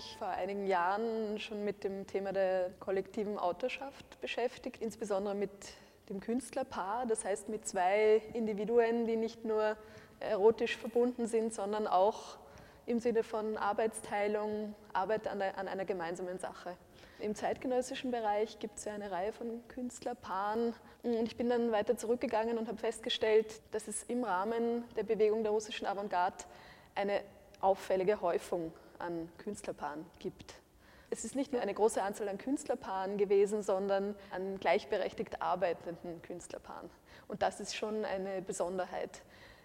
mich vor einigen Jahren schon mit dem Thema der kollektiven Autorschaft beschäftigt, insbesondere mit dem Künstlerpaar, das heißt mit zwei Individuen, die nicht nur erotisch verbunden sind, sondern auch im Sinne von Arbeitsteilung, Arbeit an, der, an einer gemeinsamen Sache. Im zeitgenössischen Bereich gibt es ja eine Reihe von Künstlerpaaren. Und ich bin dann weiter zurückgegangen und habe festgestellt, dass es im Rahmen der Bewegung der russischen Avantgarde eine auffällige Häufung an Künstlerpaaren gibt. Es ist nicht nur eine große Anzahl an Künstlerpaaren gewesen, sondern an gleichberechtigt arbeitenden Künstlerpaaren. Und das ist schon eine Besonderheit.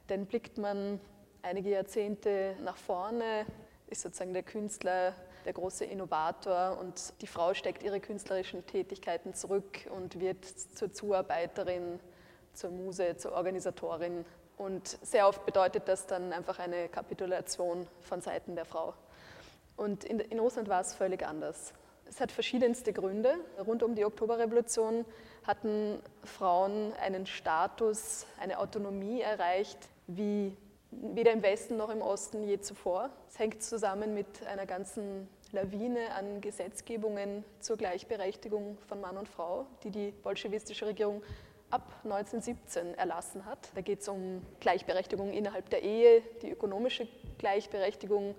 Denn blickt man einige Jahrzehnte nach vorne, ist sozusagen der Künstler der große Innovator und die Frau steckt ihre künstlerischen Tätigkeiten zurück und wird zur Zuarbeiterin, zur Muse, zur Organisatorin. Und sehr oft bedeutet das dann einfach eine Kapitulation von Seiten der Frau. Und in, in Russland war es völlig anders. Es hat verschiedenste Gründe. Rund um die Oktoberrevolution hatten Frauen einen Status, eine Autonomie erreicht, wie weder im Westen noch im Osten je zuvor. Es hängt zusammen mit einer ganzen Lawine an Gesetzgebungen zur Gleichberechtigung von Mann und Frau, die die bolschewistische Regierung ab 1917 erlassen hat. Da geht es um Gleichberechtigung innerhalb der Ehe, die ökonomische Gleichberechtigung,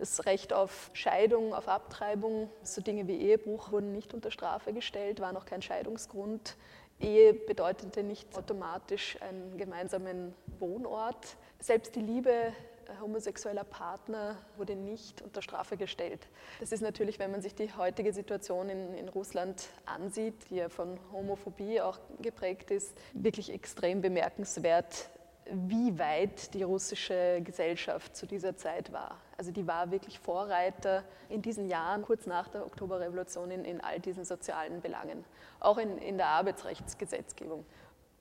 das Recht auf Scheidung, auf Abtreibung, so Dinge wie Ehebruch wurden nicht unter Strafe gestellt, war noch kein Scheidungsgrund. Ehe bedeutete nicht automatisch einen gemeinsamen Wohnort. Selbst die Liebe äh, homosexueller Partner wurde nicht unter Strafe gestellt. Das ist natürlich, wenn man sich die heutige Situation in, in, Russland ansieht, die ja von Homophobie auch geprägt ist, wirklich extrem bemerkenswert, wie weit die russische Gesellschaft zu dieser Zeit war. Also die war wirklich Vorreiter in diesen Jahren, kurz nach der Oktoberrevolution, in, in all diesen sozialen Belangen, auch in, in der Arbeitsrechtsgesetzgebung.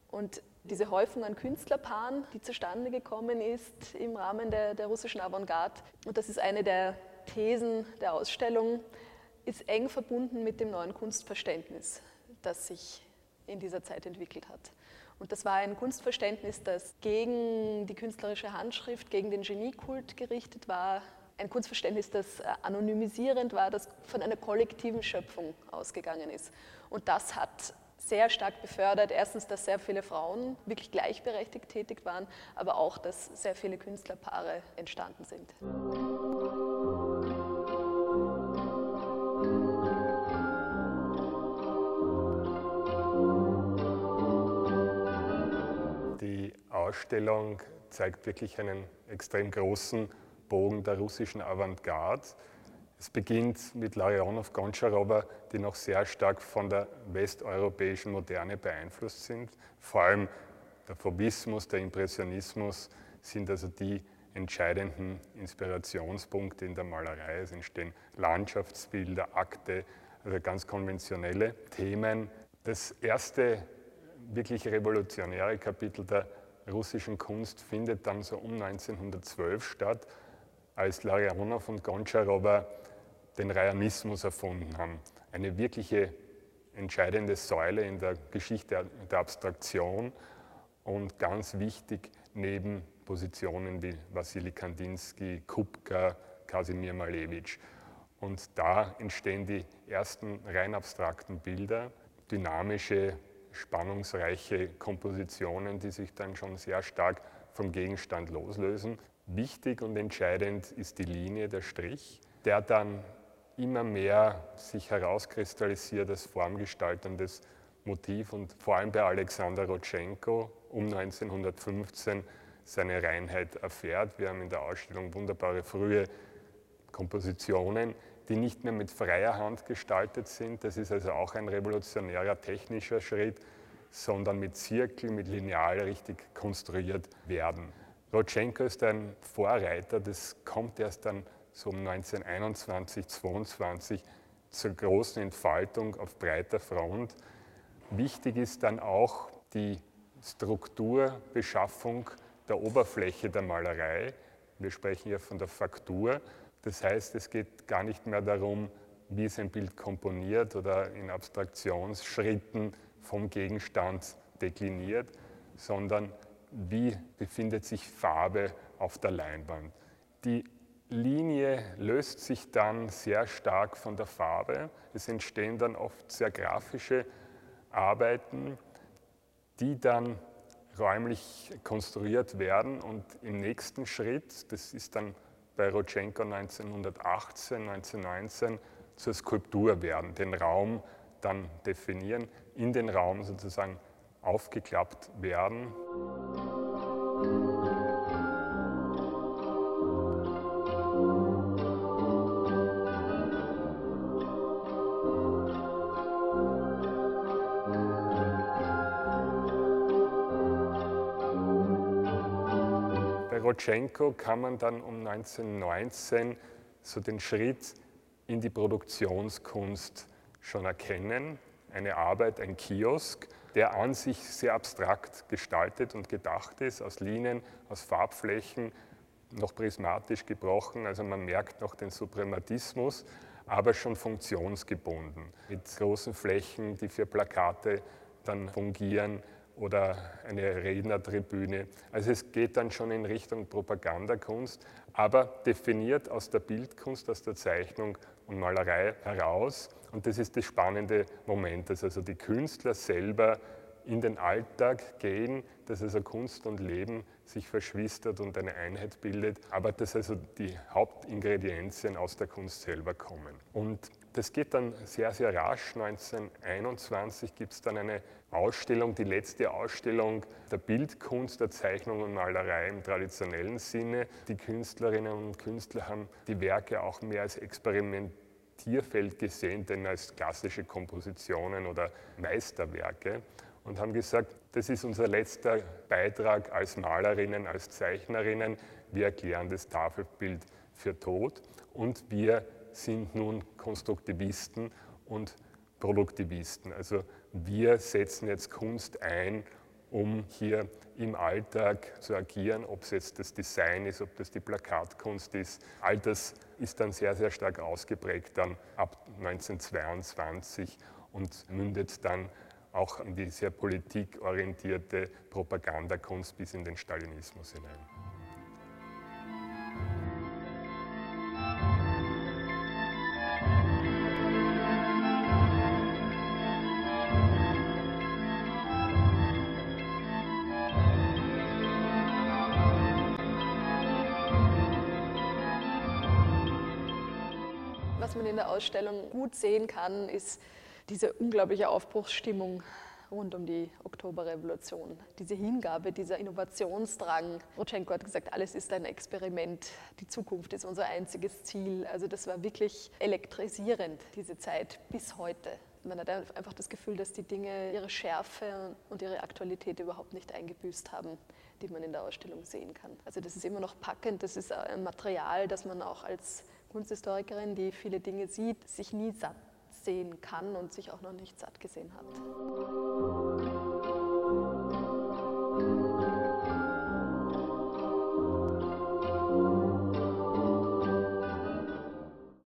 Und diese Häufung an Künstlerpaaren, die zustande gekommen ist im Rahmen der, der russischen Avantgarde, und das ist eine der Thesen der Ausstellung, ist eng verbunden mit dem neuen Kunstverständnis, das sich in dieser Zeit entwickelt hat. Und das war ein Kunstverständnis, das gegen die künstlerische Handschrift, gegen den Geniekult gerichtet war. Ein Kunstverständnis, das äh, anonymisierend war, das von einer kollektiven Schöpfung ausgegangen ist. Und das hat sehr stark befördert, erstens, dass sehr viele Frauen wirklich gleichberechtigt tätig waren, aber auch, dass sehr viele Künstlerpaare entstanden sind. Ausstellung zeigt wirklich einen extrem großen Bogen der russischen Avantgarde. Es beginnt mit Larionov, Goncharova, die noch sehr stark von der westeuropäischen Moderne beeinflusst sind. Vor allem der Fauvismus, der Impressionismus sind also die entscheidenden Inspirationspunkte in der Malerei. Es entstehen Landschaftsbilder, Akte, also ganz konventionelle Themen. Das erste wirklich revolutionäre Kapitel der russischen Kunst findet dann so um 1912 statt, als Larionov und Goncharova den Rayanismus erfunden haben. Eine wirkliche entscheidende Säule in der Geschichte der Abstraktion und ganz wichtig neben Positionen wie Wassily Kandinsky, Kupka, Kasimir Malevich. Und da entstehen die ersten rein abstrakten Bilder, dynamische spannungsreiche Kompositionen, die sich dann schon sehr stark vom Gegenstand loslösen. Wichtig und entscheidend ist die Linie, der Strich, der dann immer mehr sich herauskristallisiert als formgestaltendes Motiv und vor allem bei Alexander Rotschenko um 1915 seine Reinheit erfährt. Wir haben in der Ausstellung wunderbare frühe Kompositionen, die nicht mehr mit freier Hand gestaltet sind. Das ist also auch ein revolutionärer technischer Schritt, sondern mit Zirkel, mit Lineal richtig konstruiert werden. Rotschenko ist ein Vorreiter, das kommt erst dann so um 1921, 22 zur großen Entfaltung auf breiter Front. Wichtig ist dann auch die Strukturbeschaffung der Oberfläche der Malerei. Wir sprechen ja von der Faktur. Das heißt, es geht gar nicht mehr darum, wie ist ein Bild komponiert oder in Abstraktionsschritten vom Gegenstand dekliniert, sondern wie befindet sich Farbe auf der Leinwand. Die Linie löst sich dann sehr stark von der Farbe. Es entstehen dann oft sehr grafische Arbeiten, die dann räumlich konstruiert werden und im nächsten Schritt, das ist dann bei Rotschenko 1918, 1919, zur Skulptur werden, den Raum dann definieren, in den Raum sozusagen aufgeklappt werden. Rodchenko kann man dann um 1919 so den Schritt in die Produktionskunst schon erkennen. Eine Arbeit, ein Kiosk, der an sich sehr abstrakt gestaltet und gedacht ist, aus Linien, aus Farbflächen, noch prismatisch gebrochen. Also man merkt noch den Suprematismus, aber schon funktionsgebunden. Mit großen Flächen, die für Plakate dann fungieren, oder eine Rednertribüne. Also es geht dann schon in Richtung Propagandakunst, aber definiert aus der Bildkunst, aus der Zeichnung und Malerei heraus. Und das ist das spannende Moment, dass also die Künstler selber in den Alltag gehen, dass also Kunst und Leben sich verschwistert und eine Einheit bildet, aber dass also die Hauptingredienzien aus der Kunst selber kommen. Und das geht dann sehr, sehr rasch. 1921 gibt es dann eine Ausstellung, die letzte Ausstellung der Bildkunst, der Zeichnung und Malerei im traditionellen Sinne. Die Künstlerinnen und Künstler haben die Werke auch mehr als Experimentierfeld gesehen, denn als klassische Kompositionen oder Meisterwerke und haben gesagt, das ist unser letzter Beitrag als Malerinnen, als Zeichnerinnen. Wir erklären das Tafelbild für tot und wir sind nun Konstruktivisten und Produktivisten. Also wir setzen jetzt Kunst ein, um hier im Alltag zu agieren, ob es jetzt das Design ist, ob das die Plakatkunst ist. All das ist dann sehr, sehr stark ausgeprägt dann ab 1922 und mündet dann auch in die sehr politikorientierte Propagandakunst bis in den Stalinismus hinein. Was man in der Ausstellung gut sehen kann, ist diese unglaubliche Aufbruchsstimmung rund um die Oktoberrevolution, diese Hingabe, dieser Innovationsdrang. Rotschenko hat gesagt, alles ist ein Experiment, die Zukunft ist unser einziges Ziel. Also das war wirklich elektrisierend, diese Zeit bis heute. Man hat einfach das Gefühl, dass die Dinge ihre Schärfe und ihre Aktualität überhaupt nicht eingebüßt haben, die man in der Ausstellung sehen kann. Also das ist immer noch packend, das ist ein Material, das man auch als Kunsthistorikerin, die viele Dinge sieht, sich nie satt sehen kann und sich auch noch nicht satt gesehen hat.